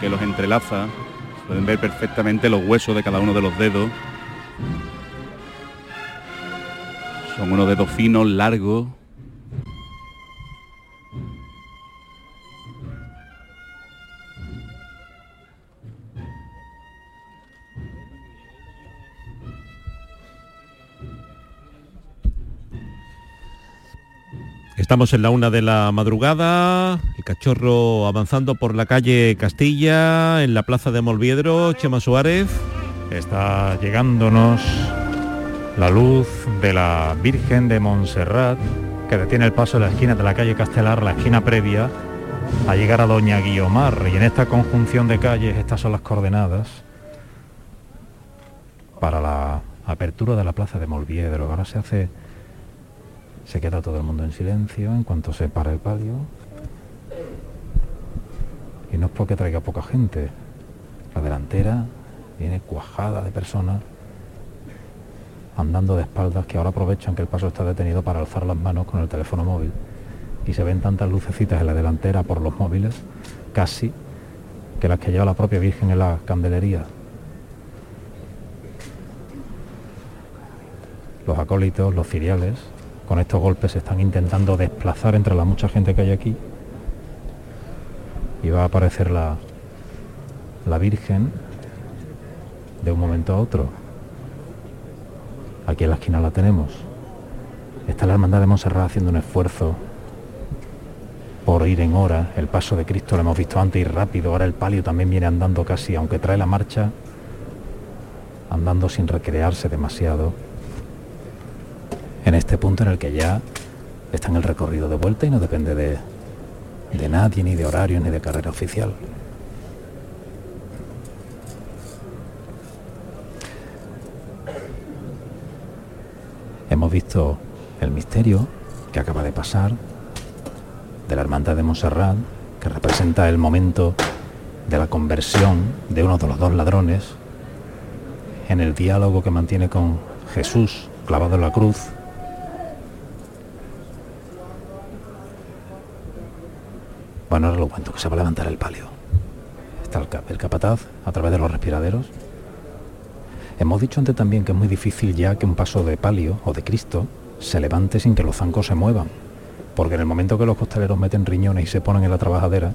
que los entrelaza. Pueden ver perfectamente los huesos de cada uno de los dedos. Son unos dedos finos, largos, Estamos en la una de la madrugada, el cachorro avanzando por la calle Castilla, en la plaza de Molviedro, Chema Suárez. Está llegándonos la luz de la Virgen de Montserrat, que detiene el paso de la esquina de la calle Castelar, la esquina previa a llegar a Doña Guiomar. Y en esta conjunción de calles, estas son las coordenadas para la apertura de la plaza de Molviedro. Ahora se hace se queda todo el mundo en silencio en cuanto se para el palio. Y no es porque traiga poca gente. La delantera viene cuajada de personas andando de espaldas que ahora aprovechan que el paso está detenido para alzar las manos con el teléfono móvil. Y se ven tantas lucecitas en la delantera por los móviles, casi, que las que lleva la propia Virgen en la candelería. Los acólitos, los ciriales, con estos golpes se están intentando desplazar entre la mucha gente que hay aquí y va a aparecer la, la Virgen de un momento a otro. Aquí en la esquina la tenemos. Está la Hermandad de Montserrat haciendo un esfuerzo por ir en hora. El paso de Cristo lo hemos visto antes y rápido. Ahora el palio también viene andando casi, aunque trae la marcha, andando sin recrearse demasiado en este punto en el que ya está en el recorrido de vuelta y no depende de, de nadie, ni de horario, ni de carrera oficial. Hemos visto el misterio que acaba de pasar de la Hermandad de Montserrat, que representa el momento de la conversión de uno de los dos ladrones en el diálogo que mantiene con Jesús clavado en la cruz Bueno, ahora lo cuento, que se va a levantar el palio. Está el, el capataz a través de los respiraderos. Hemos dicho antes también que es muy difícil ya que un paso de palio o de Cristo se levante sin que los zancos se muevan. Porque en el momento que los costaleros meten riñones y se ponen en la trabajadera,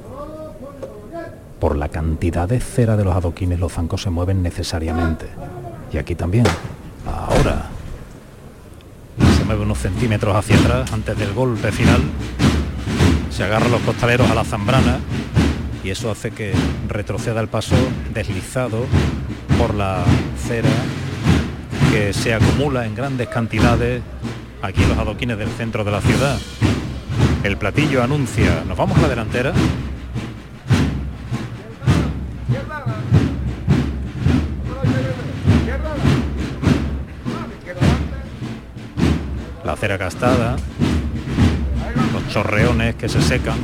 por la cantidad de cera de los adoquines los zancos se mueven necesariamente. Y aquí también. Ahora. Se mueve unos centímetros hacia atrás antes del golpe final se agarran los costaleros a la zambrana y eso hace que retroceda el paso deslizado por la cera que se acumula en grandes cantidades aquí en los adoquines del centro de la ciudad. El platillo anuncia, nos vamos a la delantera. La cera gastada, chorreones que se secan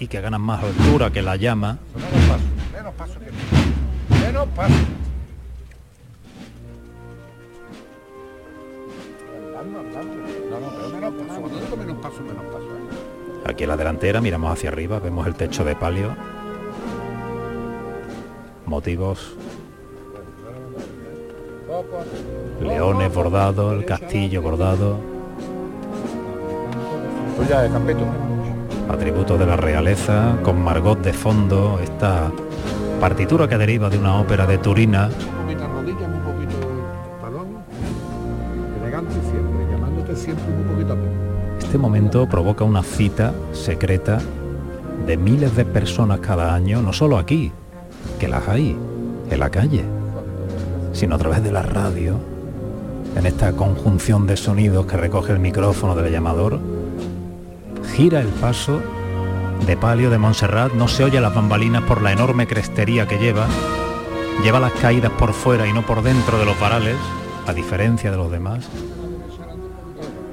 y que ganan más altura que la llama. Menos paso, menos paso. Aquí en la delantera miramos hacia arriba, vemos el techo de palio. Motivos. Leones bordados, el castillo bordado. Pues ya de Campeto. Atributo de la realeza, con Margot de fondo, esta partitura que deriva de una ópera de Turina. Este momento provoca una cita secreta de miles de personas cada año, no solo aquí, que las hay, en la calle, sino a través de la radio, en esta conjunción de sonidos que recoge el micrófono del llamador gira el paso de palio de Montserrat, no se oye las bambalinas por la enorme crestería que lleva, lleva las caídas por fuera y no por dentro de los varales, a diferencia de los demás,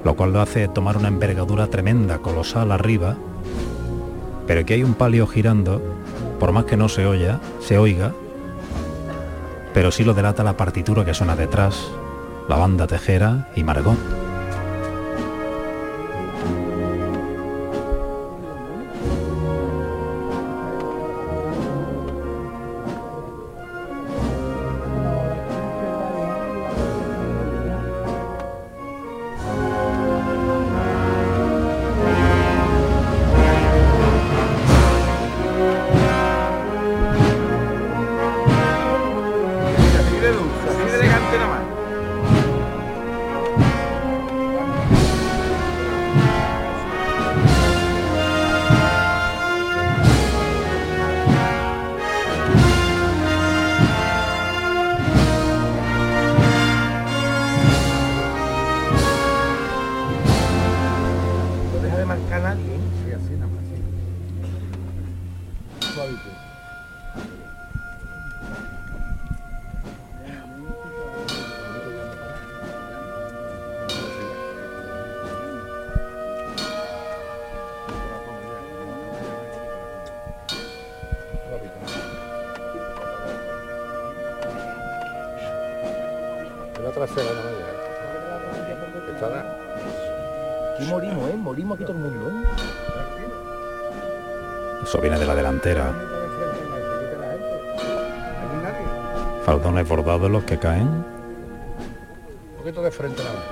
lo cual lo hace tomar una envergadura tremenda, colosal arriba, pero que hay un palio girando, por más que no se oya, se oiga, pero sí lo delata la partitura que suena detrás, la banda tejera y Margot. Trasera nada más. Aquí morimos, ¿eh? Morimos aquí todo el mundo, ¿eh? Eso viene de la delantera. Faldones bordados los que caen. Un poquito de frente nada.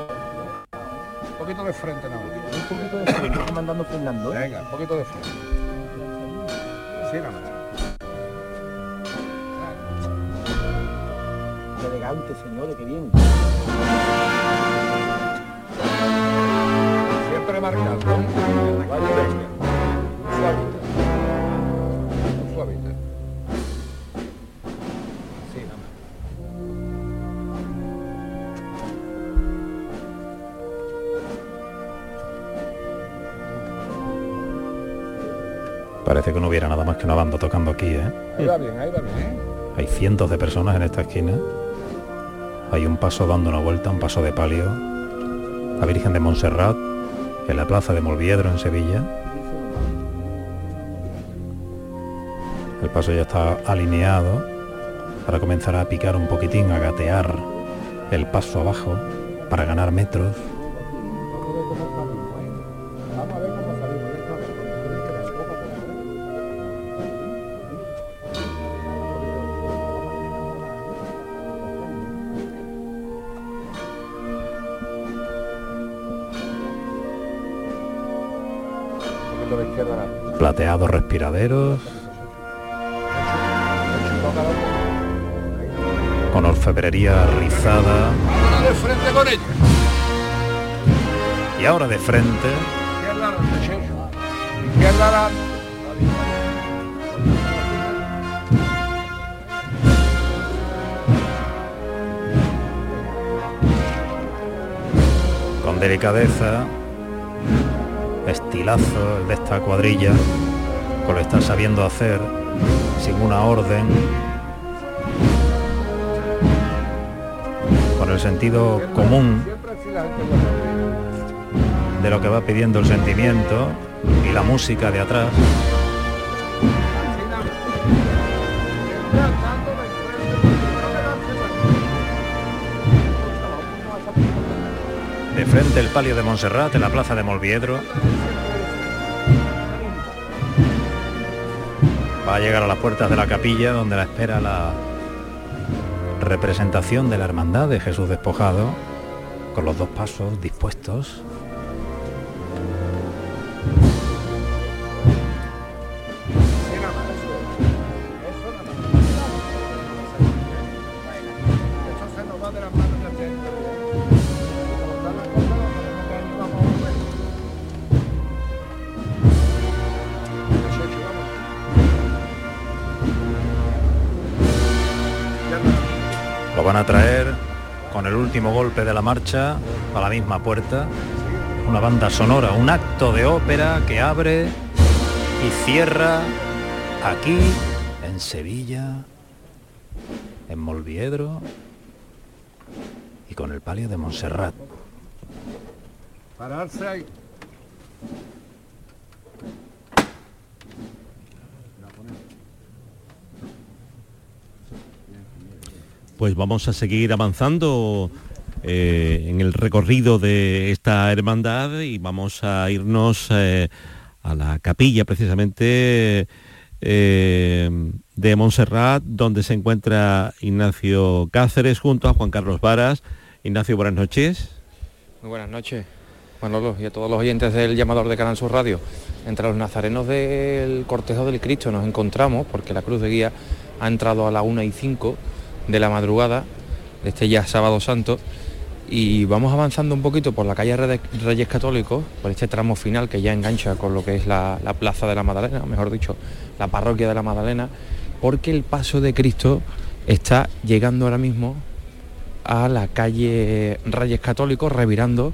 Un poquito de frente nada. Un poquito de frente, comandando Fernando, ¿eh? Venga, un poquito de frente. Así nada elegante, señores, qué bien. Siempre marcado. ¿eh? Venga. Suavita. Suavita. Sí, nada más. Parece que no hubiera nada más que una banda tocando aquí, ¿eh? Ahí va bien, ahí va bien. ¿eh? Hay cientos de personas en esta esquina. Hay un paso dando una vuelta, un paso de palio. La Virgen de Montserrat, en la plaza de Molviedro, en Sevilla. El paso ya está alineado. Ahora comenzará a picar un poquitín, a gatear el paso abajo para ganar metros. Poquito de izquierda nada. Plateados respiraderos, con orfebrería rizada. Ahora de frente con ella. Y ahora de frente, Izquierda. Izquierda con delicadeza, estilazo de esta cuadrilla, con lo está sabiendo hacer, sin una orden, con el sentido común de lo que va pidiendo el sentimiento y la música de atrás. Frente el palio de Montserrat en la plaza de Molviedro. Va a llegar a las puertas de la capilla donde la espera la representación de la hermandad de Jesús despojado, con los dos pasos dispuestos. De la marcha a la misma puerta. Una banda sonora, un acto de ópera que abre y cierra aquí en Sevilla, en Molviedro y con el palio de Montserrat. Pararse ahí. Pues vamos a seguir avanzando eh, en el recorrido de esta hermandad y vamos a irnos eh, a la capilla precisamente eh, de Montserrat, donde se encuentra Ignacio Cáceres junto a Juan Carlos Varas. Ignacio, buenas noches. Muy buenas noches, Manolo, y a todos los oyentes del llamador de Canal Sur Radio. Entre los nazarenos del cortejo del Cristo nos encontramos, porque la cruz de guía ha entrado a la 1 y 5 de la madrugada, de este ya sábado santo, y vamos avanzando un poquito por la calle Reyes Católicos, por este tramo final que ya engancha con lo que es la, la plaza de la Magdalena, mejor dicho, la parroquia de la Magdalena, porque el paso de Cristo está llegando ahora mismo a la calle Reyes Católicos, revirando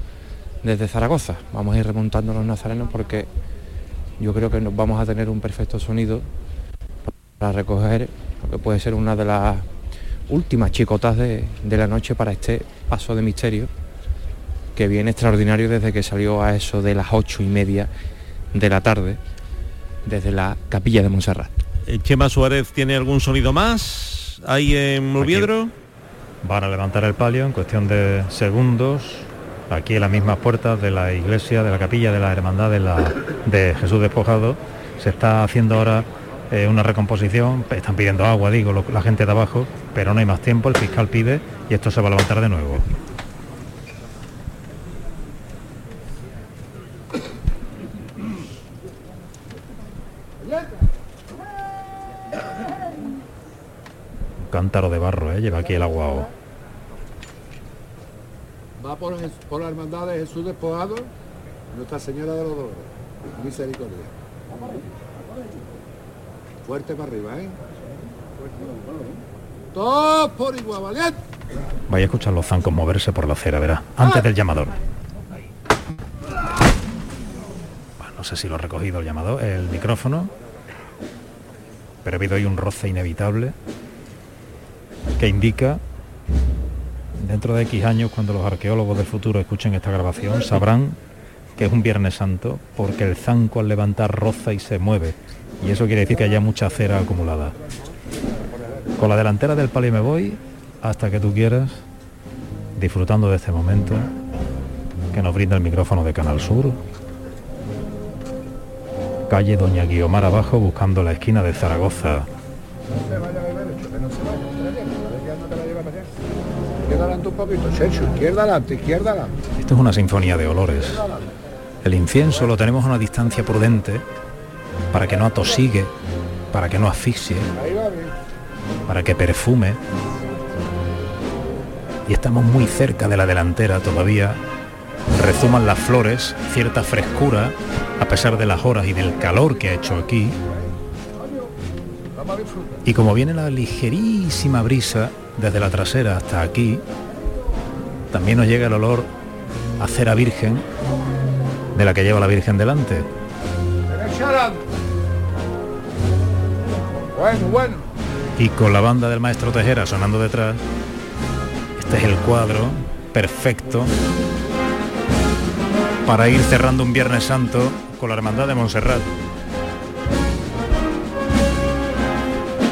desde Zaragoza. Vamos a ir remontando los nazarenos porque yo creo que nos vamos a tener un perfecto sonido para recoger lo que puede ser una de las últimas chicotas de, de la noche para este paso de misterio que viene extraordinario desde que salió a eso de las ocho y media de la tarde desde la capilla de Montserrat. Eh, Chema Suárez tiene algún sonido más ahí en Mulviedro. Van a levantar el palio en cuestión de segundos, aquí en las mismas puertas de la iglesia, de la capilla de la Hermandad de, la, de Jesús Despojado. Se está haciendo ahora eh, una recomposición, están pidiendo agua, digo, la gente de abajo, pero no hay más tiempo, el fiscal pide y esto se va a levantar de nuevo. Cántaro de barro, ¿eh? lleva aquí el agua. Va por, por la hermandad de Jesús despojado, Nuestra Señora de los Dolores. Misericordia. Fuerte para arriba, ¿eh? Todos por igual, valiente. Vaya a escuchar los zancos moverse por la acera, verá, antes del llamador. Bueno, no sé si lo ha recogido el llamador, el micrófono, pero ha habido ahí un roce inevitable que indica, dentro de X años, cuando los arqueólogos del futuro escuchen esta grabación, sabrán que es un Viernes Santo, porque el zanco al levantar roza y se mueve, y eso quiere decir que haya mucha cera acumulada. Con la delantera del palio me voy hasta que tú quieras, disfrutando de este momento que nos brinda el micrófono de Canal Sur. Calle Doña Guiomar abajo buscando la esquina de Zaragoza. Adelante un poquito, Sergio, izquierda adelante, izquierda adelante. Esto es una sinfonía de olores. El incienso lo tenemos a una distancia prudente para que no atosigue, para que no asfixie, para que perfume. Y estamos muy cerca de la delantera todavía. Rezuman las flores, cierta frescura, a pesar de las horas y del calor que ha hecho aquí. Y como viene la ligerísima brisa desde la trasera hasta aquí, también nos llega el olor a cera virgen de la que lleva la Virgen delante. Bueno, bueno. Y con la banda del maestro Tejera sonando detrás, este es el cuadro perfecto para ir cerrando un Viernes Santo con la Hermandad de Montserrat.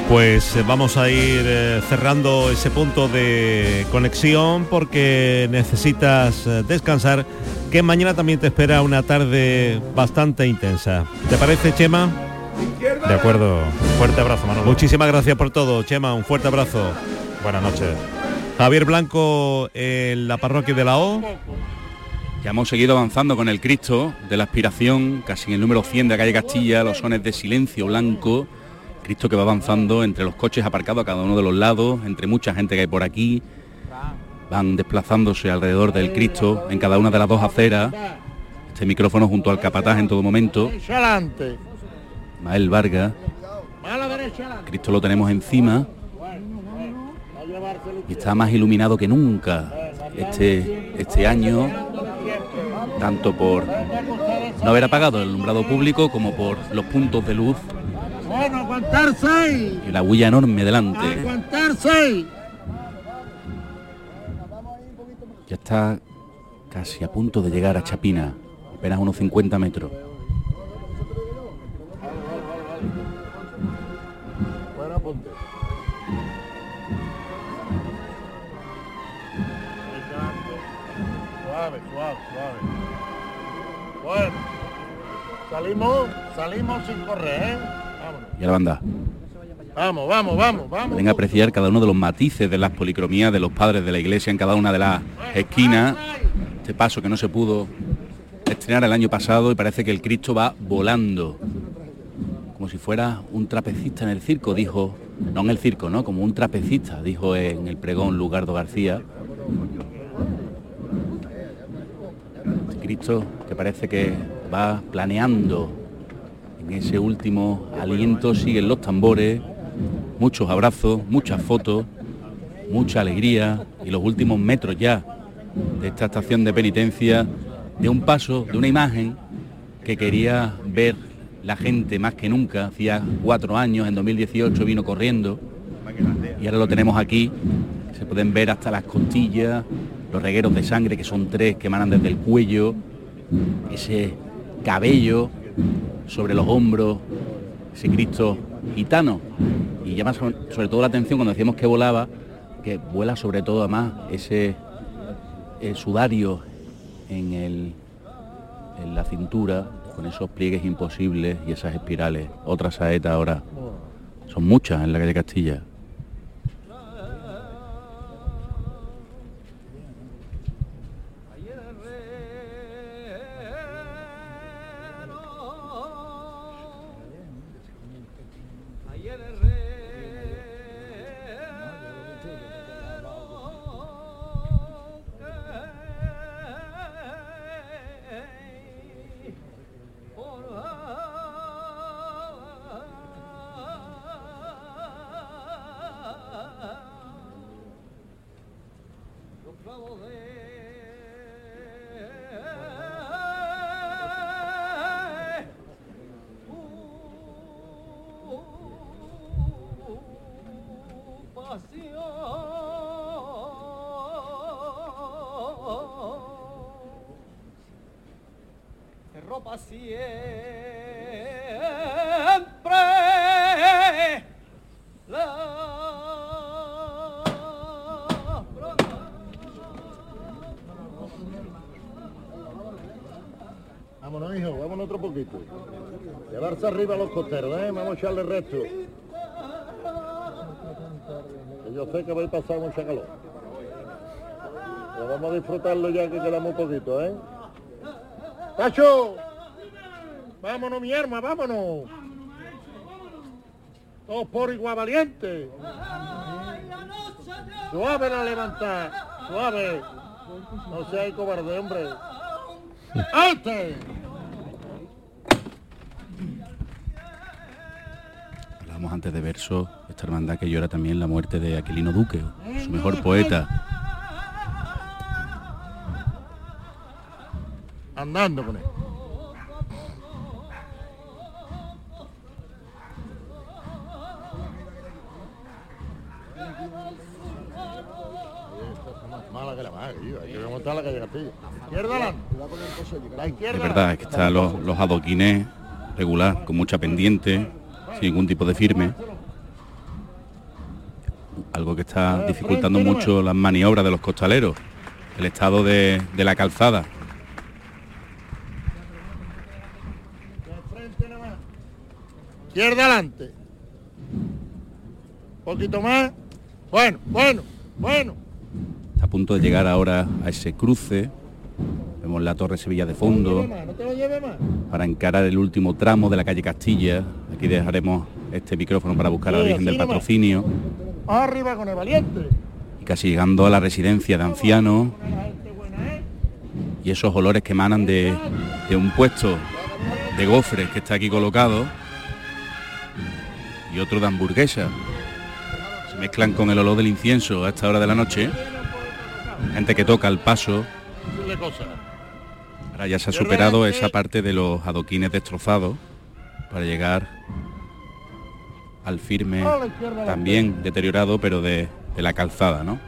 Pues eh, vamos a ir eh, cerrando ese punto de conexión porque necesitas eh, descansar, que mañana también te espera una tarde bastante intensa. ¿Te parece, Chema? De acuerdo, fuerte abrazo Manolo. Muchísimas gracias por todo, Chema, un fuerte abrazo. Buenas noches. Javier Blanco en la parroquia de la O. Ya hemos seguido avanzando con el Cristo de la aspiración, casi en el número 100 de la calle Castilla, los sones de silencio blanco. Cristo que va avanzando entre los coches aparcados a cada uno de los lados, entre mucha gente que hay por aquí. Van desplazándose alrededor del Cristo en cada una de las dos aceras. Este micrófono junto al capataz en todo momento. Mael Vargas. Cristo lo tenemos encima y está más iluminado que nunca este, este año, tanto por no haber apagado el alumbrado público como por los puntos de luz y la huella enorme delante. Ya está casi a punto de llegar a Chapina, apenas unos 50 metros. Suave, suave, suave. Bueno, salimos, salimos sin correr, ¿eh? Vámonos. Y a la banda. Vamos, vamos, vamos, vamos. Pueden apreciar cada uno de los matices de las policromías de los padres de la iglesia en cada una de las esquinas. Este paso que no se pudo estrenar el año pasado y parece que el Cristo va volando. Como si fuera un trapecista en el circo, dijo, no en el circo, ¿no? Como un trapecista, dijo en el pregón Lugardo García. Este Cristo que parece que va planeando en ese último aliento, siguen los tambores, muchos abrazos, muchas fotos, mucha alegría y los últimos metros ya de esta estación de penitencia, de un paso, de una imagen que quería ver la gente más que nunca, hacía cuatro años, en 2018 vino corriendo. Y ahora lo tenemos aquí, se pueden ver hasta las costillas, los regueros de sangre que son tres que emanan desde el cuello, ese cabello sobre los hombros, ese Cristo gitano. Y llama so- sobre todo la atención cuando decíamos que volaba, que vuela sobre todo además ese el sudario en, el, en la cintura, con esos pliegues imposibles y esas espirales. Otra saeta ahora. Son muchas en la calle Castilla. Siempre la Vámonos, hijo, vámonos otro poquito. Llevarse arriba los costeros, ¿eh? Vamos a echarle resto. Que yo sé que vais a pasar mucha calor. Pero vamos a disfrutarlo ya que queda muy poquito, ¿eh? ¡Tacho! Vámonos, mi arma, vámonos. Todos por igual valiente. Suave la levantar, suave. No seas cobarde, hombre. ¡Alte! Hablábamos antes de verso, esta hermandad que llora también la muerte de Aquilino Duque, su mejor poeta. Andando con él. Que la madre, tío. Hay que remontar la calle Castilla. Izquierda adelante. La izquierda Es verdad, es que están los, los adoquines regular, con mucha pendiente, sin ningún tipo de firme. Algo que está dificultando mucho las maniobras de los costaleros, el estado de, de la calzada. Izquierda adelante. Poquito más. Bueno, bueno, bueno. Punto de llegar ahora a ese cruce. Vemos la Torre Sevilla de fondo. para encarar el último tramo de la calle Castilla. Aquí dejaremos este micrófono para buscar a la Virgen del. Patrocinio arriba con el valiente. y casi llegando a la residencia de ancianos ¿eh? y esos olores que emanan de, de un puesto de gofres que está aquí colocado y otro de hamburguesa. Se mezclan con el olor del incienso a esta hora de la noche. Gente que toca el paso. Ahora ya se ha superado esa parte de los adoquines destrozados para llegar al firme también deteriorado pero de, de la calzada, ¿no?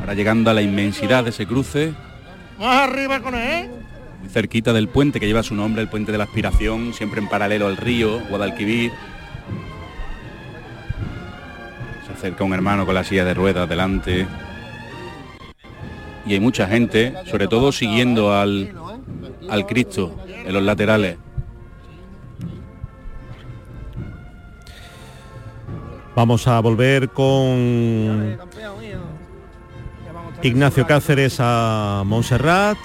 Ahora llegando a la inmensidad de ese cruce, Más arriba con él. Cerquita del puente que lleva su nombre, el puente de la aspiración, siempre en paralelo al río, Guadalquivir. Se acerca un hermano con la silla de ruedas delante. Y hay mucha gente, sobre todo siguiendo al, al Cristo en los laterales. Vamos a volver con Ignacio Cáceres a Montserrat.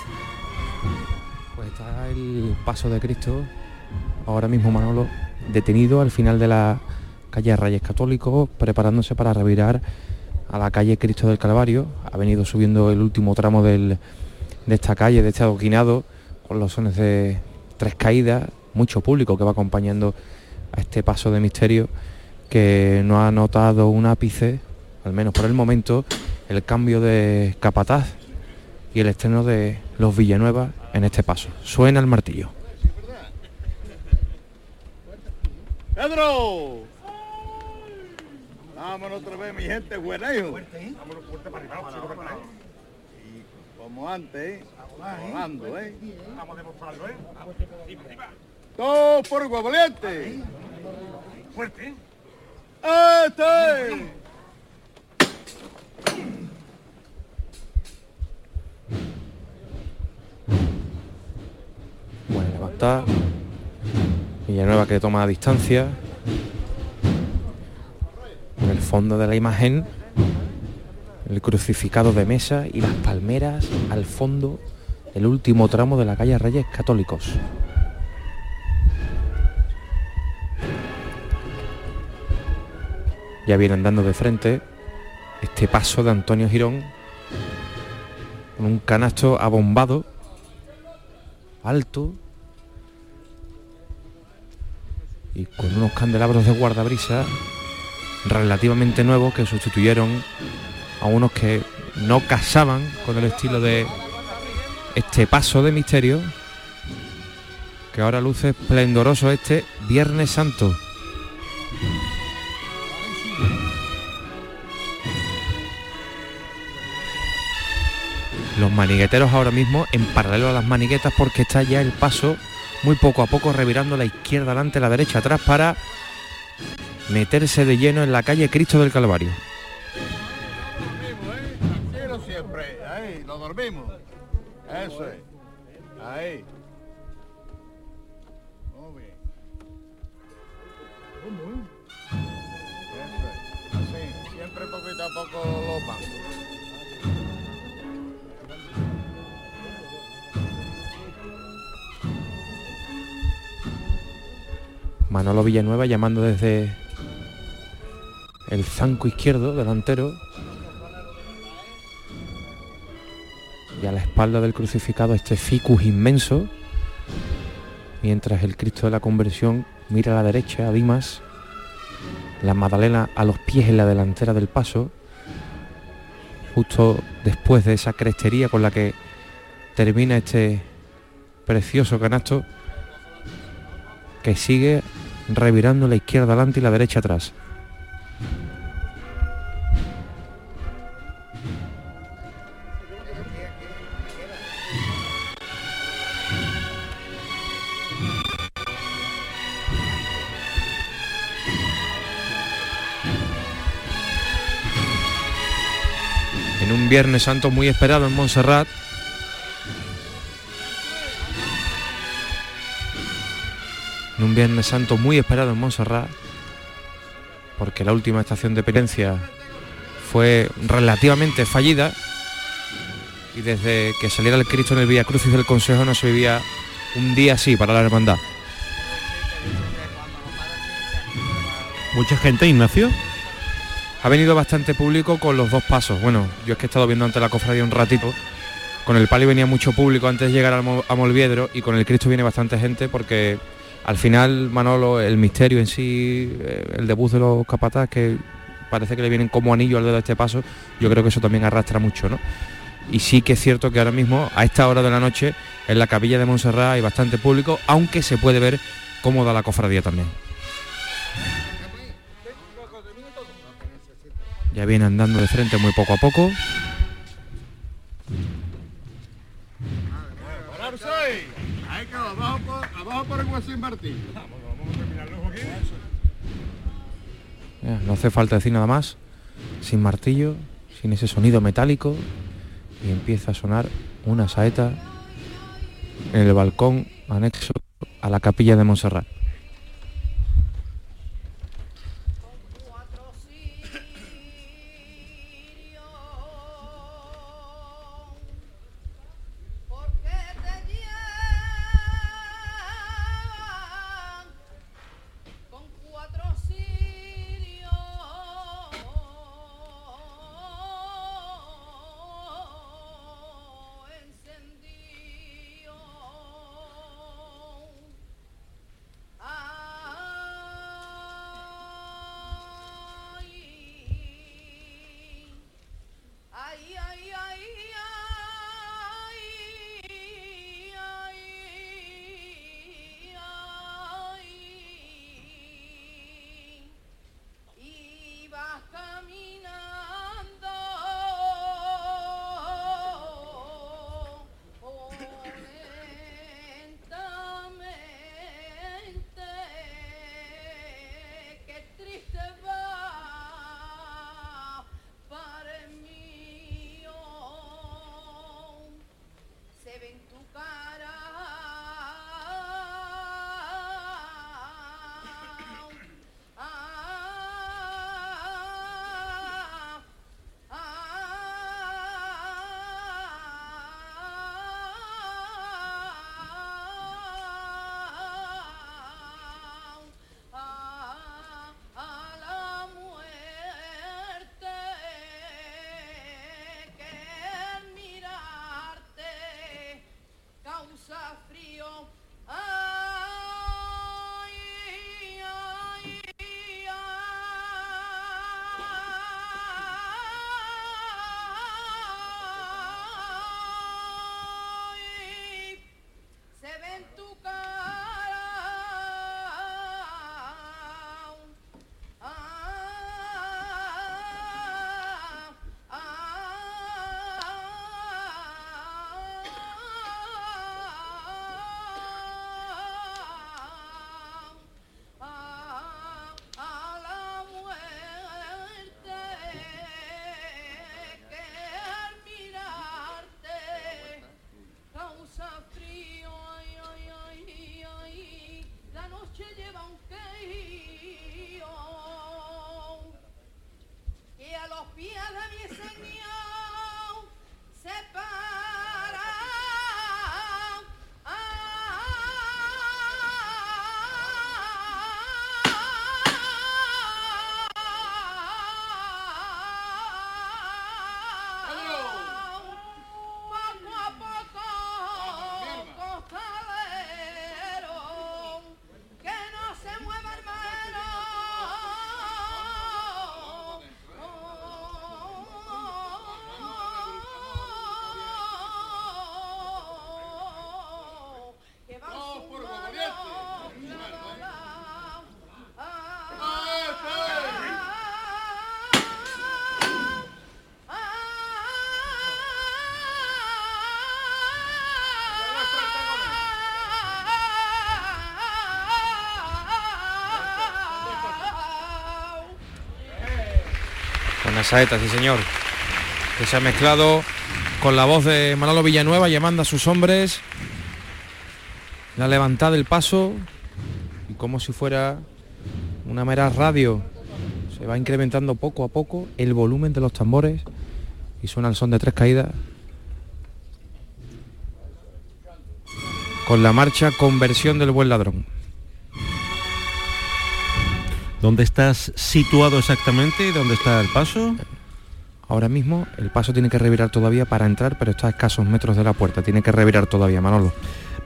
El paso de Cristo, ahora mismo Manolo, detenido al final de la calle Reyes Católicos, preparándose para revirar a la calle Cristo del Calvario. Ha venido subiendo el último tramo de esta calle, de este adoquinado, con los sones de tres caídas, mucho público que va acompañando a este paso de misterio, que no ha notado un ápice, al menos por el momento, el cambio de capataz y el estreno de los Villanueva en este paso. Suena el martillo. ¡Pedro! Vámonos otra vez, mi gente buena, hijo. Vámonos fuerte para arriba, Y como antes, ¿eh? Volando, ¿eh? Vamos a demostrarlo, ¿eh? Todo por igual, valiente. Fuerte. ¡Este! Villanueva que toma distancia. En el fondo de la imagen, el crucificado de mesa y las palmeras al fondo, el último tramo de la calle Reyes Católicos. Ya viene andando de frente este paso de Antonio Girón con un canasto abombado, alto, y con unos candelabros de guardabrisa relativamente nuevos que sustituyeron a unos que no casaban con el estilo de este paso de misterio que ahora luce esplendoroso este Viernes Santo. Los manigueteros ahora mismo en paralelo a las maniguetas porque está ya el paso muy poco a poco revirando la izquierda adelante, la derecha atrás para meterse de lleno en la calle Cristo del Calvario. Poquito a poco. Manolo Villanueva llamando desde el zanco izquierdo delantero. Y a la espalda del crucificado este ficus inmenso. Mientras el Cristo de la conversión mira a la derecha a Dimas la Magdalena a los pies en la delantera del paso justo después de esa crestería con la que termina este precioso canasto que sigue revirando la izquierda adelante y la derecha atrás. En un Viernes Santo muy esperado en Montserrat, en un Viernes Santo muy esperado en Montserrat, porque la última estación de penitencia fue relativamente fallida y desde que saliera el Cristo en el Vía Crucis del Consejo no se vivía un día así para la hermandad. Mucha gente, Ignacio. Ha venido bastante público con los dos pasos. Bueno, yo es que he estado viendo ante la cofradía un ratito. Con el palio venía mucho público antes de llegar a Molviedro y con el Cristo viene bastante gente porque al final Manolo, el misterio en sí, eh, el debut de los capataz que parece que le vienen como anillo al dedo a este paso, yo creo que eso también arrastra mucho, ¿no? Y sí que es cierto que ahora mismo, a esta hora de la noche, en la capilla de Montserrat hay bastante público, aunque se puede ver cómo da la cofradía también. Ya viene andando de frente muy poco a poco. Guasín Martín. No hace falta decir nada más. Sin martillo, sin ese sonido metálico. Y empieza a sonar una saeta en el balcón anexo a la capilla de Montserrat. en tu cama. Con la saeta, sí señor. Que se ha mezclado con la voz de Manolo Villanueva llamando a sus hombres. La levantada del paso y como si fuera una mera radio. Se va incrementando poco a poco el volumen de los tambores y suena el son de tres caídas. Con la marcha Conversión del Buen Ladrón. ¿Dónde estás situado exactamente y dónde está el paso? Ahora mismo el paso tiene que revirar todavía para entrar, pero está a escasos metros de la puerta. Tiene que revirar todavía, Manolo.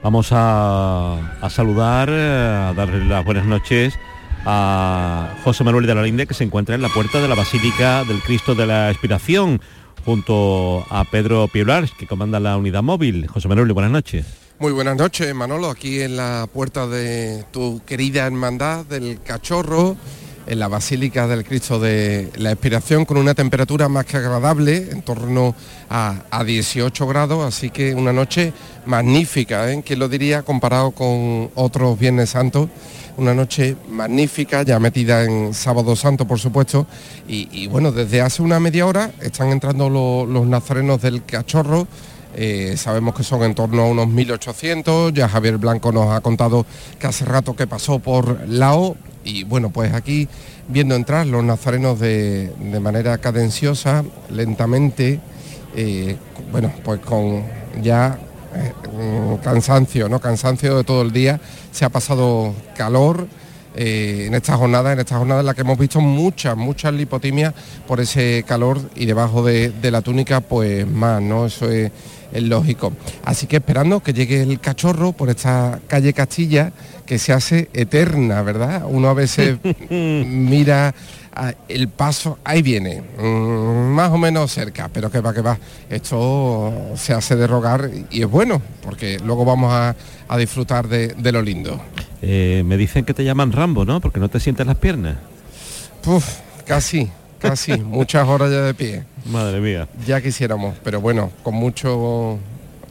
Vamos a, a saludar, eh, a darle las buenas noches a José Manuel de la Linde, que se encuentra en la puerta de la Basílica del Cristo de la Expiración, junto a Pedro Piolars, que comanda la unidad móvil. José Manuel, buenas noches. Muy buenas noches, Manolo, aquí en la puerta de tu querida hermandad del Cachorro, en la Basílica del Cristo de la Expiración, con una temperatura más que agradable, en torno a, a 18 grados, así que una noche magnífica, ¿eh? ¿Quién lo diría comparado con otros Viernes Santos? Una noche magnífica, ya metida en Sábado Santo, por supuesto, y, bueno, desde hace una media hora están entrando lo- los nazarenos del Cachorro, eh, sabemos que son en torno a unos 1.800, ya Javier Blanco nos ha contado que hace rato que pasó por Lao y bueno, pues aquí viendo entrar los nazarenos de, de manera cadenciosa, lentamente, eh, bueno, pues con ya eh, cansancio, ¿no? Cansancio de todo el día, se ha pasado calor, en esta jornada, en esta jornada en la que hemos visto muchas, muchas lipotimias por ese calor y debajo de, de la túnica pues más, ¿no? Eso es, es lógico. Así que esperando que llegue el cachorro por esta calle Castilla que se hace eterna, ¿verdad? Uno a veces mira ah, el paso, ahí viene, mm, más o menos cerca, pero que va, que va. Esto se hace de rogar y es bueno, porque luego vamos a, a disfrutar de, de lo lindo. Eh, me dicen que te llaman Rambo, ¿no? Porque no te sientes las piernas. Puf, casi, casi, muchas horas ya de pie. Madre mía. Ya quisiéramos, pero bueno, con mucho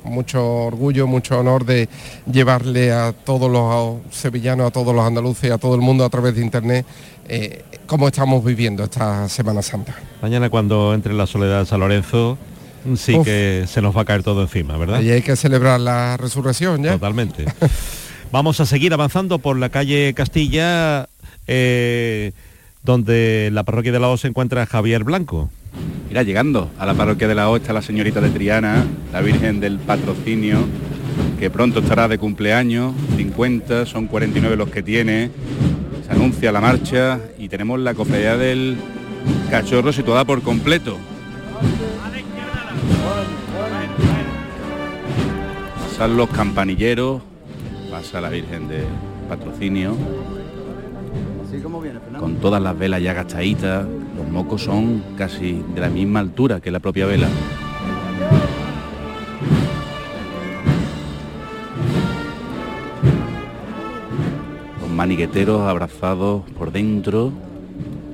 mucho orgullo, mucho honor de llevarle a todos los sevillanos, a todos los andaluces, a todo el mundo a través de internet eh, cómo estamos viviendo esta Semana Santa. Mañana cuando entre en la soledad de San Lorenzo, sí Uf. que se nos va a caer todo encima, ¿verdad? Ahí hay que celebrar la resurrección ya. Totalmente. Vamos a seguir avanzando por la calle Castilla, eh, donde la parroquia de la O se encuentra Javier Blanco. Mira, llegando a la parroquia de la O está la señorita de Triana, la Virgen del Patrocinio, que pronto estará de cumpleaños, 50, son 49 los que tiene, se anuncia la marcha y tenemos la cofradía del cachorro situada por completo. Pasan los campanilleros, pasa la Virgen del Patrocinio, con todas las velas ya gastaditas, los mocos son casi de la misma altura que la propia vela. Los manigueteros abrazados por dentro,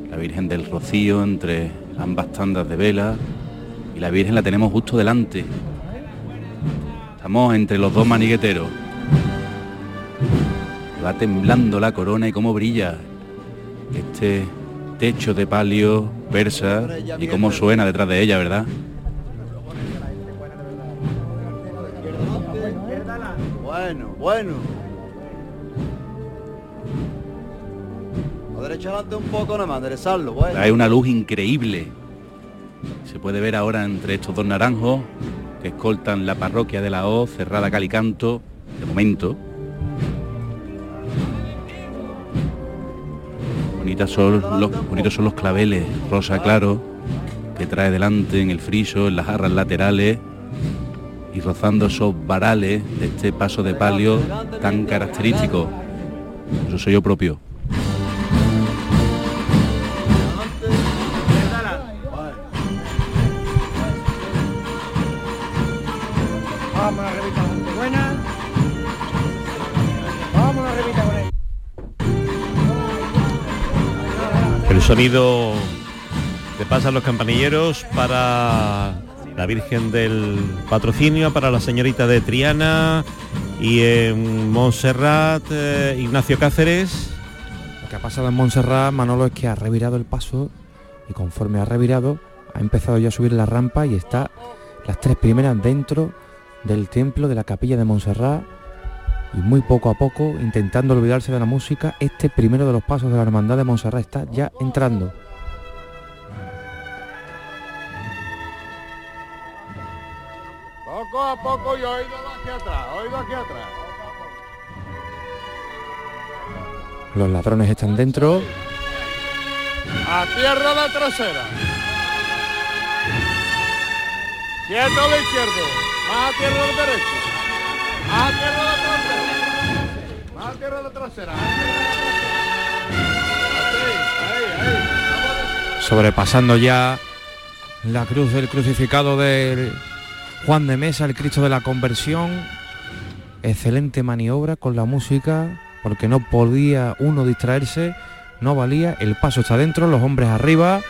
la Virgen del Rocío entre ambas tandas de vela y la Virgen la tenemos justo delante. Estamos entre los dos manigueteros. Va temblando la corona y cómo brilla este techo de palio persa y cómo suena detrás de ella, ¿verdad? Bueno, bueno. A derecha adelante un poco nada más, bueno. Hay una luz increíble. Se puede ver ahora entre estos dos naranjos que escoltan la parroquia de la O, cerrada cal y canto, de momento. Bonitas son bonitos son los claveles rosa claro que trae delante en el friso, en las jarras laterales y rozando esos varales de este paso de palio tan característico. Eso soy yo propio. Sonido de pasan los campanilleros para la Virgen del Patrocinio, para la señorita de Triana y en Montserrat, eh, Ignacio Cáceres. Lo que ha pasado en Montserrat, Manolo, es que ha revirado el paso y conforme ha revirado, ha empezado ya a subir la rampa y está las tres primeras dentro del templo de la capilla de Montserrat y muy poco a poco, intentando olvidarse de la música, este primero de los pasos de la hermandad de Montserrat está ya entrando. Poco a poco y oído aquí atrás, oído aquí atrás. Los ladrones están dentro, A tierra la trasera. Quieto al izquierdo. Más a tierra al derecho. Sobrepasando ya la cruz del crucificado de Juan de Mesa, el Cristo de la Conversión. Excelente maniobra con la música, porque no podía uno distraerse, no valía, el paso está dentro, los hombres arriba,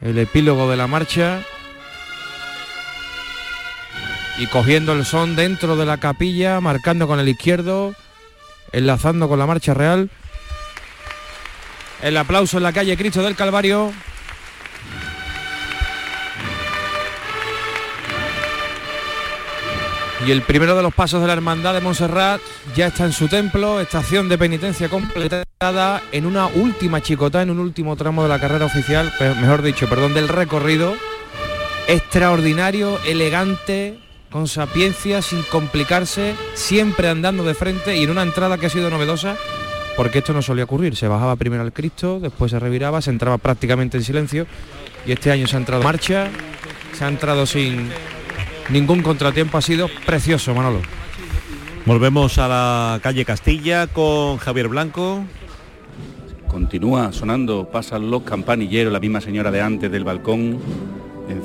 el epílogo de la marcha. Y cogiendo el son dentro de la capilla, marcando con el izquierdo, enlazando con la marcha real. El aplauso en la calle Cristo del Calvario. Y el primero de los pasos de la Hermandad de Montserrat ya está en su templo, estación de penitencia completada en una última chicota, en un último tramo de la carrera oficial, mejor dicho, perdón, del recorrido. Extraordinario, elegante, con sapiencia, sin complicarse, siempre andando de frente y en una entrada que ha sido novedosa, porque esto no solía ocurrir. Se bajaba primero al Cristo, después se reviraba, se entraba prácticamente en silencio y este año se ha entrado en marcha, se ha entrado sin ningún contratiempo, ha sido precioso, Manolo. Volvemos a la calle Castilla con Javier Blanco. Continúa sonando, pasan los campanilleros, la misma señora de antes del balcón,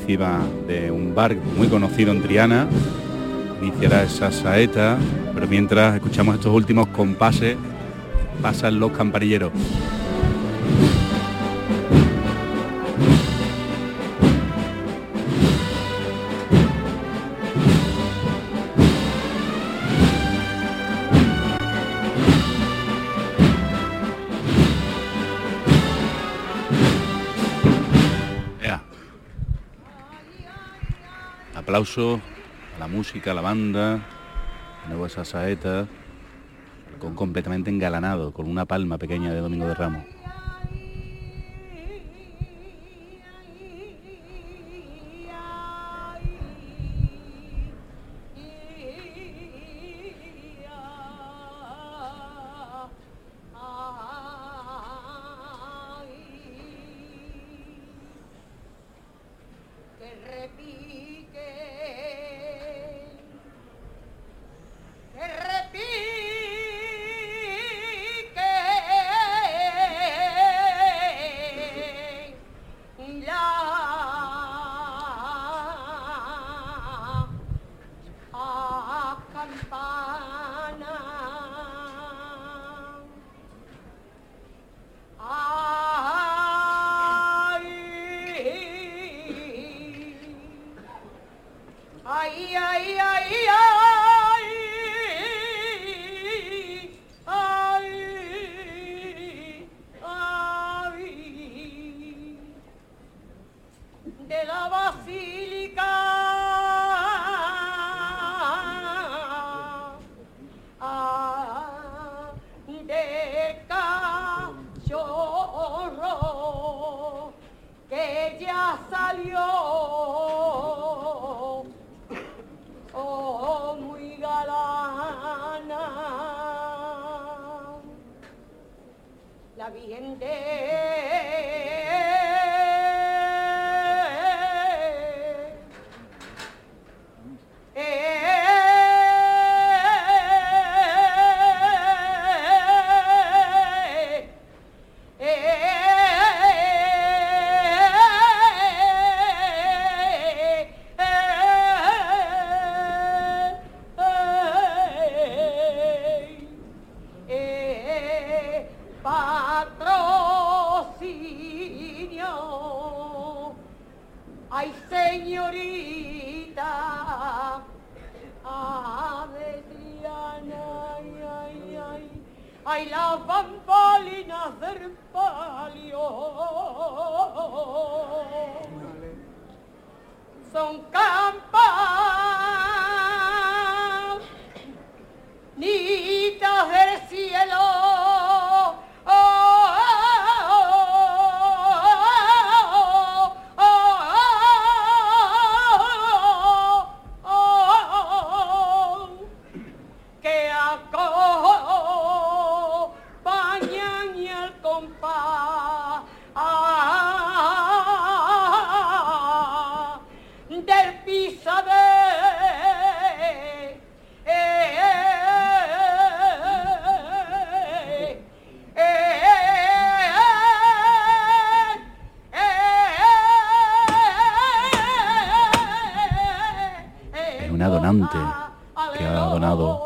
de un bar muy conocido en Triana. Iniciará esa saeta, pero mientras escuchamos estos últimos compases, pasan los campanilleros. A la música, a la banda, de nuevo esa saeta, con completamente engalanado, con una palma pequeña de Domingo de Ramos.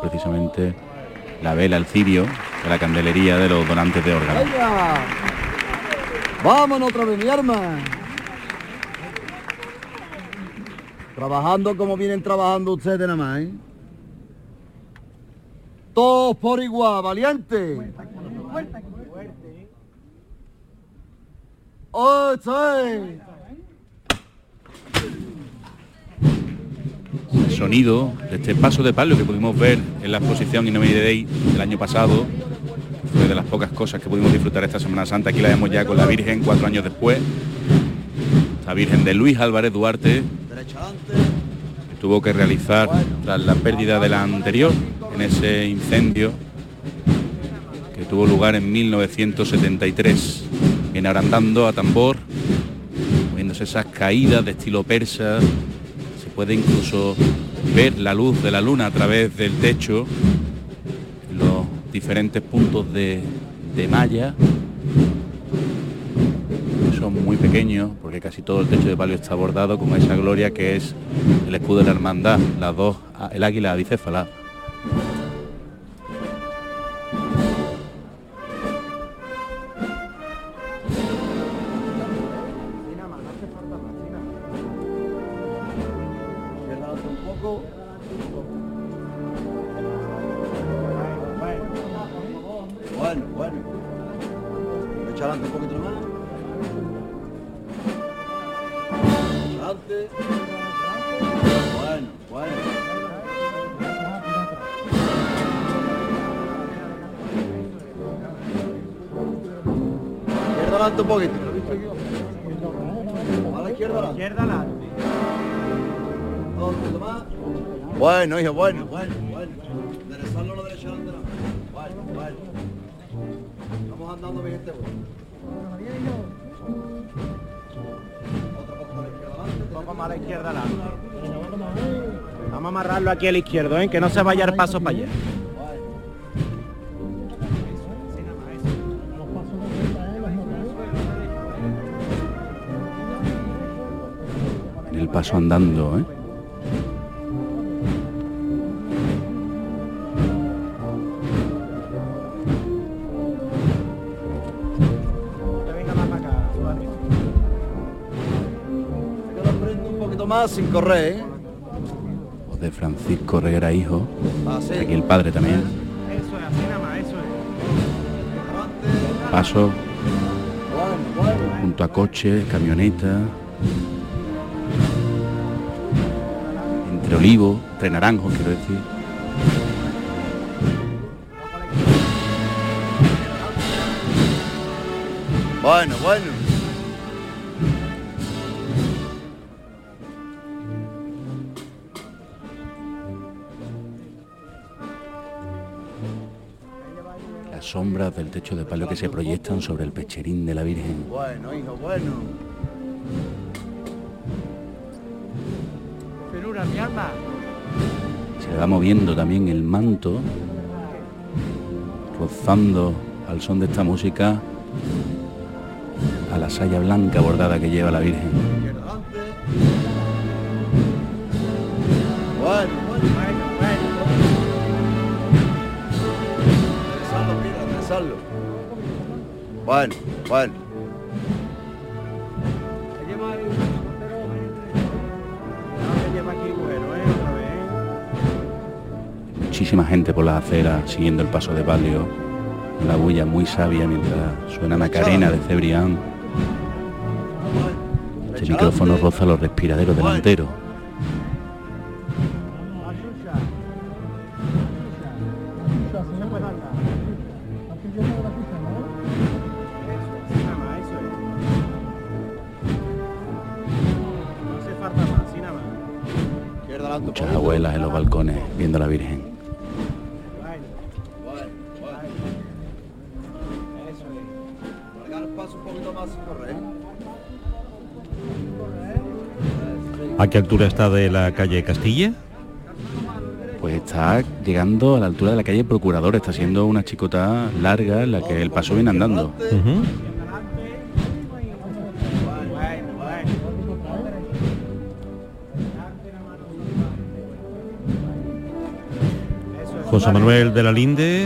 Precisamente la vela, el cirio, de la candelería de los donantes de órganos. Vámonos otra vez, mi arma. Trabajando como vienen trabajando ustedes nada más, ¿eh? Todos por igual, valiente. ¡Oh, sí! El sonido de este paso de palio que pudimos ver en la exposición Innomine Day del año pasado, fue de las pocas cosas que pudimos disfrutar esta Semana Santa. Aquí la vemos ya con la Virgen cuatro años después. La Virgen de Luis Álvarez Duarte, que tuvo que realizar tras la pérdida de la anterior en ese incendio que tuvo lugar en 1973. Viene agrandando a tambor, moviéndose esas caídas de estilo persa. Se puede incluso ver la luz de la luna a través del techo, los diferentes puntos de, de malla. Son muy pequeños porque casi todo el techo de palio está bordado con esa gloria que es el escudo de la hermandad, las dos, el águila bicéfala. Adelante un poquito. A la izquierda adelante. Izquierda adelante. Bueno, hijo, bueno, bueno, bueno. Enderezarlo a la derecha adelante. no. Bueno, bueno. Vamos andando bien este bueno. Otra poquito a la izquierda adelante. Más a la izquierda adelante. Vamos a amarrarlo aquí al izquierdo, ¿eh? que no se vaya el paso para allá. Paso andando, ¿eh? Más sin correr, ¿eh? Voz de Francisco Reguera Hijo. Así. Aquí el padre también. Eso es, así nada más, eso es. Paso junto a coche, camioneta. Entre olivos, entre naranjos, quiero decir. Bueno, bueno. Las sombras del techo de palio que se proyectan sobre el pecherín de la Virgen. Bueno, hijo, bueno. Se le va moviendo también el manto, rozando al son de esta música a la saya blanca bordada que lleva la Virgen. Bueno, bueno. Muchísima gente por las aceras siguiendo el paso de palio. Una bulla muy sabia mientras suena Macarena de Cebrián. Este micrófono roza los respiraderos delanteros. ¿A qué altura está de la calle Castilla? Pues está llegando a la altura de la calle Procurador, está siendo una chicota larga en la que el paso viene andando. José Manuel de la Linde.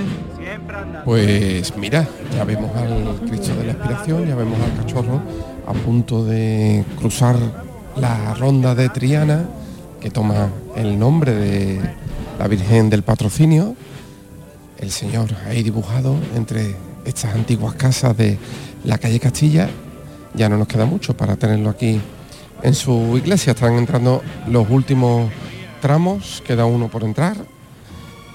Pues mira, ya vemos al Cristo de la Expiración, ya vemos al cachorro a punto de cruzar la ronda de Triana, que toma el nombre de la Virgen del Patrocinio. El Señor ahí dibujado entre estas antiguas casas de la calle Castilla. Ya no nos queda mucho para tenerlo aquí en su iglesia. Están entrando los últimos tramos, queda uno por entrar.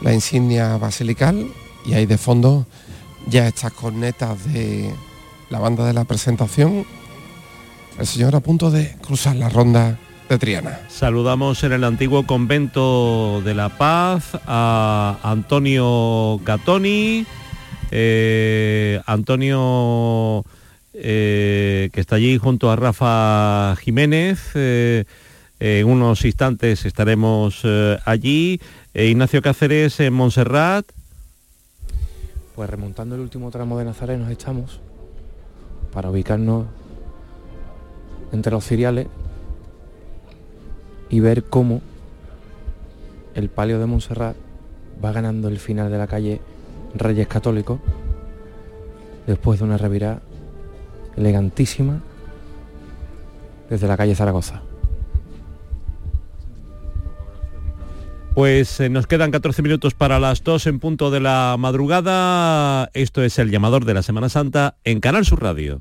La insignia basilical y ahí de fondo ya estas cornetas de la banda de la presentación. El señor a punto de cruzar la ronda de Triana. Saludamos en el antiguo convento de la Paz a Antonio Gatoni, eh, Antonio eh, que está allí junto a Rafa Jiménez. eh, en unos instantes estaremos eh, allí. Eh, Ignacio Cáceres en Montserrat. Pues remontando el último tramo de Nazarenos estamos para ubicarnos entre los ciriales y ver cómo el palio de Montserrat va ganando el final de la calle Reyes Católicos después de una revirada elegantísima desde la calle Zaragoza. Pues eh, nos quedan 14 minutos para las 2 en punto de la madrugada. Esto es el llamador de la Semana Santa en Canal Sur Radio.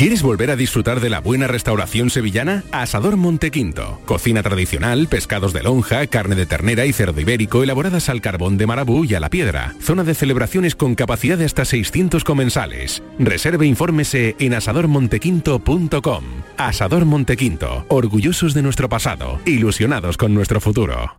¿Quieres volver a disfrutar de la buena restauración sevillana? Asador Montequinto. Cocina tradicional, pescados de lonja, carne de ternera y cerdo ibérico elaboradas al carbón de marabú y a la piedra. Zona de celebraciones con capacidad de hasta 600 comensales. Reserve e infórmese en asadormontequinto.com. Asador Montequinto. Orgullosos de nuestro pasado. Ilusionados con nuestro futuro.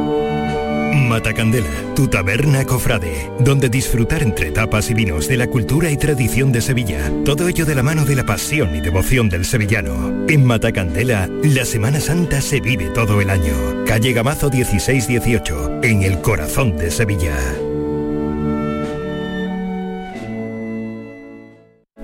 Matacandela, tu taberna cofrade, donde disfrutar entre tapas y vinos de la cultura y tradición de Sevilla, todo ello de la mano de la pasión y devoción del sevillano. En Matacandela, la Semana Santa se vive todo el año. Calle Gamazo 1618, en el corazón de Sevilla.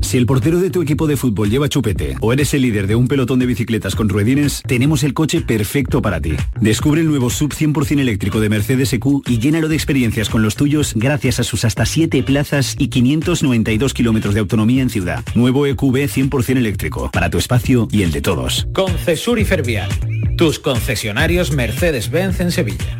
Si el portero de tu equipo de fútbol lleva chupete o eres el líder de un pelotón de bicicletas con ruedines, tenemos el coche perfecto para ti. Descubre el nuevo sub 100% eléctrico de Mercedes EQ y llénalo de experiencias con los tuyos gracias a sus hasta 7 plazas y 592 kilómetros de autonomía en ciudad. Nuevo EQB 100% eléctrico para tu espacio y el de todos. Concesur y Fervial, tus concesionarios Mercedes-Benz en Sevilla.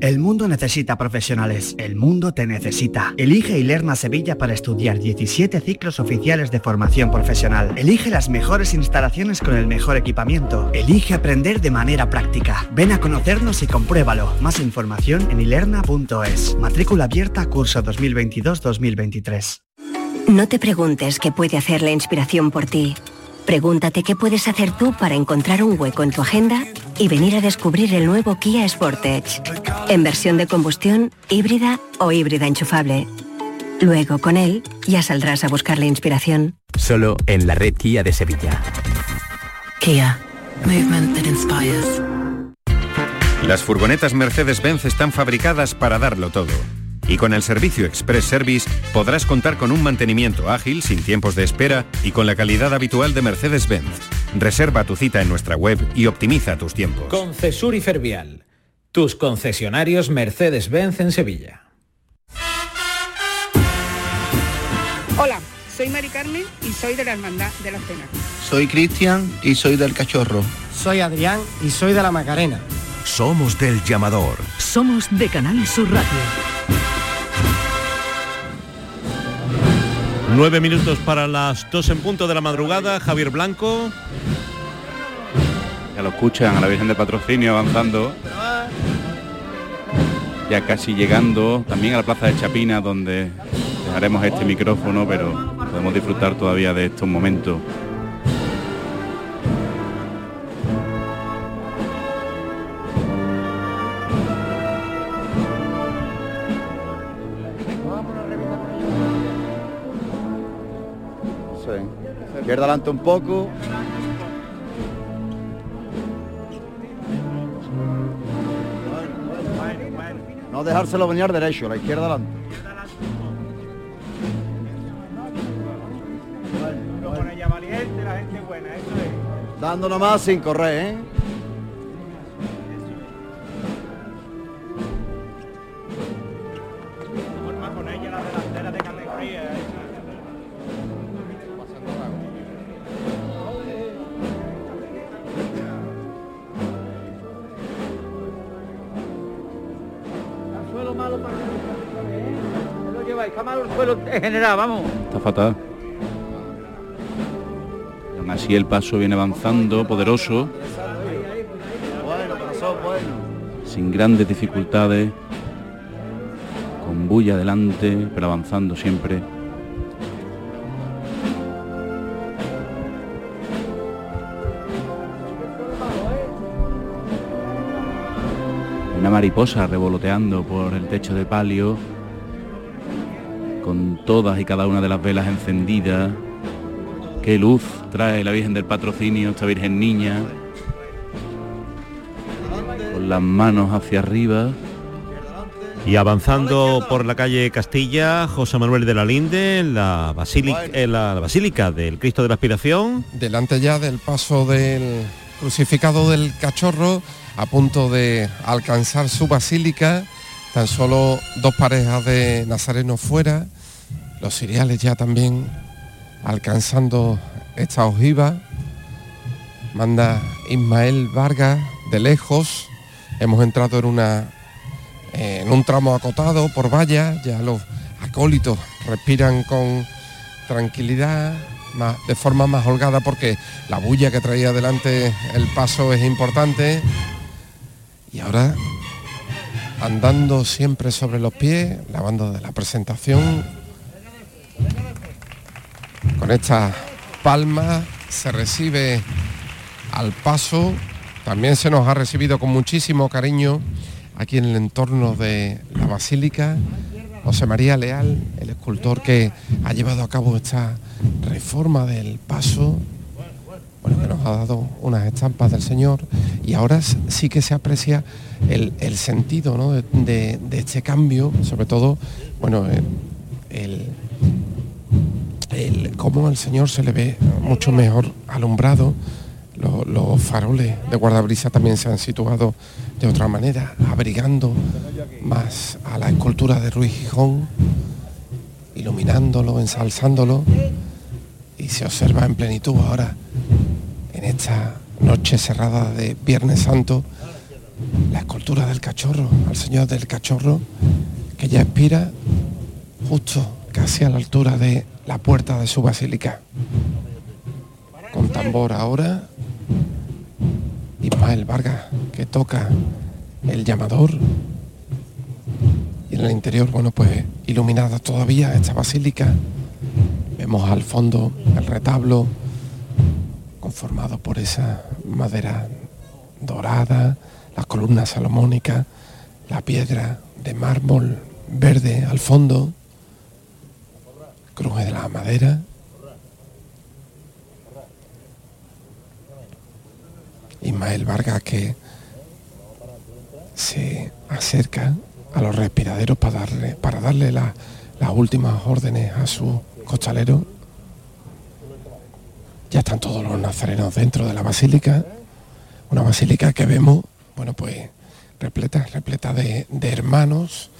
El mundo necesita profesionales. El mundo te necesita. Elige Ilerna Sevilla para estudiar 17 ciclos oficiales de formación profesional. Elige las mejores instalaciones con el mejor equipamiento. Elige aprender de manera práctica. Ven a conocernos y compruébalo. Más información en ilerna.es. Matrícula abierta curso 2022-2023. No te preguntes qué puede hacer la inspiración por ti. Pregúntate qué puedes hacer tú para encontrar un hueco en tu agenda y venir a descubrir el nuevo Kia Sportage, en versión de combustión, híbrida o híbrida enchufable. Luego, con él, ya saldrás a buscar la inspiración. Solo en la red Kia de Sevilla. Kia. Movement that inspires. Las furgonetas Mercedes-Benz están fabricadas para darlo todo. Y con el servicio Express Service podrás contar con un mantenimiento ágil, sin tiempos de espera y con la calidad habitual de Mercedes-Benz. Reserva tu cita en nuestra web y optimiza tus tiempos. Concesur y Fervial, tus concesionarios Mercedes-Benz en Sevilla. Hola, soy Mari Carmen y soy de la Hermandad de la Cena. Soy Cristian y soy del Cachorro. Soy Adrián y soy de la Macarena. Somos del llamador. Somos de Canal Sur Radio. Nueve minutos para las dos en punto de la madrugada. Javier Blanco. Ya lo escuchan a la Virgen del Patrocinio avanzando. Ya casi llegando también a la Plaza de Chapina, donde dejaremos este micrófono, pero podemos disfrutar todavía de estos momentos. Izquierda adelante un poco. No dejárselo venir derecho, la izquierda adelante. Dando nomás sin correr, ¿eh? General, vamos. Está fatal. Aún así el paso viene avanzando, poderoso. Sin grandes dificultades. Con bulla adelante, pero avanzando siempre. Una mariposa revoloteando por el techo de palio con todas y cada una de las velas encendidas. Qué luz trae la Virgen del Patrocinio, esta Virgen Niña. Con las manos hacia arriba. Y avanzando por la calle Castilla, José Manuel de la Linde, en la, basílica, en la Basílica del Cristo de la Aspiración. Delante ya del paso del crucificado del cachorro, a punto de alcanzar su basílica, tan solo dos parejas de nazarenos fuera, los cereales ya también alcanzando esta ojiva. Manda Ismael Vargas de lejos. Hemos entrado en una en un tramo acotado por vallas, ya los acólitos respiran con tranquilidad, más, de forma más holgada porque la bulla que traía adelante el paso es importante. Y ahora andando siempre sobre los pies, la banda de la presentación con esta palma se recibe al paso. También se nos ha recibido con muchísimo cariño aquí en el entorno de la Basílica. José María Leal, el escultor que ha llevado a cabo esta reforma del paso, bueno, que nos ha dado unas estampas del Señor y ahora sí que se aprecia el, sentido de, este cambio, sobre todo, bueno, el, el, cómo al Señor se le ve mucho mejor alumbrado. Los, faroles de guardabrisa también se han situado de otra manera, abrigando más a la escultura de Ruiz Gijón, iluminándolo, ensalzándolo, y se observa en plenitud ahora, en esta noche cerrada de Viernes Santo, la escultura del cachorro, al Señor del cachorro, que ya expira justo casi a la altura de la puerta de su basílica. Con tambor ahora, Ismael Vargas, que toca el llamador. Y en el interior, bueno, pues iluminada todavía esta basílica. Vemos al fondo el retablo conformado por esa madera dorada, las columnas salomónicas, la piedra de mármol verde al fondo cruje de la madera. Ismael Vargas que se acerca a los respiraderos para darle, para darle las últimas órdenes a su costalero. Ya están todos los nazarenos dentro de la basílica. Una basílica que vemos, bueno, pues repleta, repleta de, de hermanos,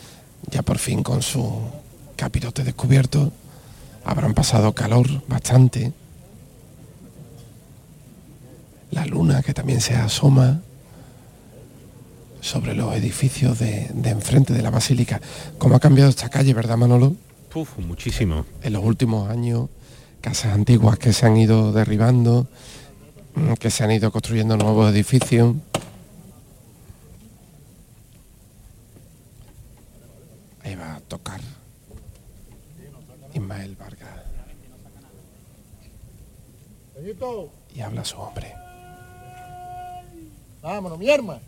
ya por fin con su capirote descubierto habrán pasado calor bastante. La luna que también se asoma sobre los edificios de, enfrente de la basílica. ¿Cómo ha cambiado esta calle, verdad Manolo? Uf, muchísimo. En los últimos años, casas antiguas que se han ido derribando, mm, que se han ido construyendo nuevos edificios. Ahí va a tocar Ismael Vargas. Y habla su hombre. Vámonos, mi hermano.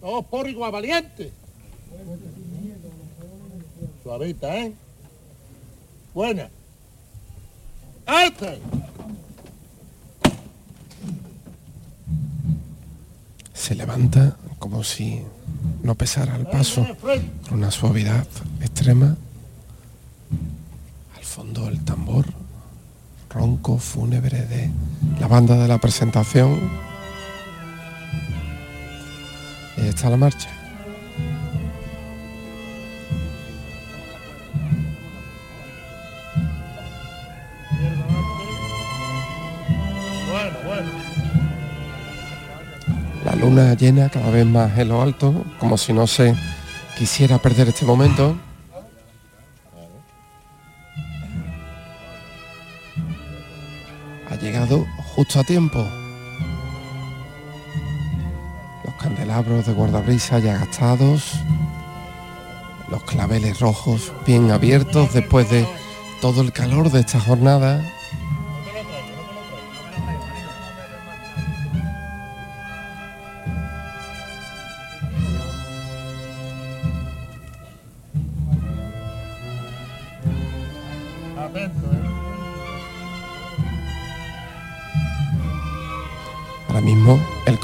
Todos por igual valiente. Suavita, ¿eh? Buena. ¡Arte! Se levanta como si no pesara el paso, con una suavidad extrema. Al fondo el tambor, ronco, fúnebre de la banda de la presentación. Y ahí está la marcha. Luna llena cada vez más en lo alto, como si no se quisiera perder este momento. Ha llegado justo a tiempo. Los candelabros de guardabrisas ya gastados, los claveles rojos bien abiertos después de todo el calor de esta jornada.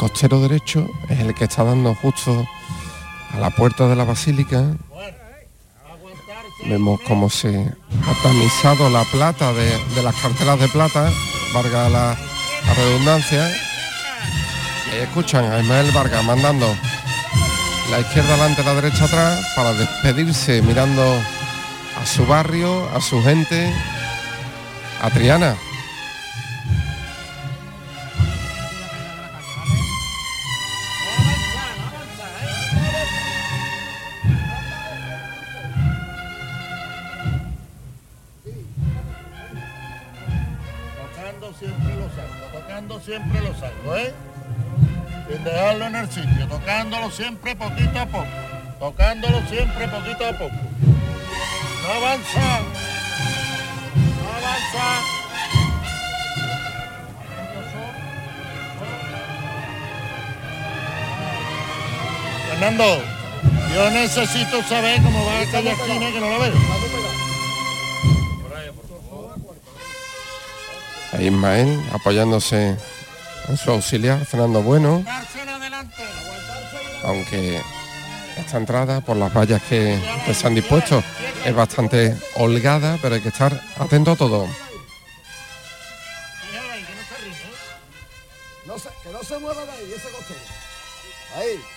Costero derecho es el que está dando justo a la puerta de la basílica. Vemos cómo se ha tamizado la plata de, las cartelas de plata, valga la, redundancia. Ahí escuchan a Ismael Vargas mandando la izquierda adelante, la derecha atrás, para despedirse mirando a su barrio, a su gente, a Triana. Siempre poquito a poco. Tocándolo siempre poquito a poco. No avanza. No avanza. Fernando, yo necesito saber cómo va aquella esquina que no la veo. Ahí Ismael apoyándose en su auxiliar, Fernando Bueno. Aunque esta entrada, por las vallas que, se han dispuesto, es bastante holgada, pero hay que estar atento a todo. Se, que no se mueva de ahí, ese.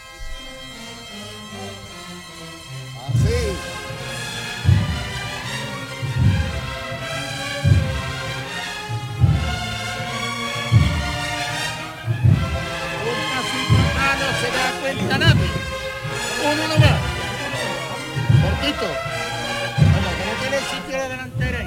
Uno nomás. Cortito. No tiene sitio la delantera.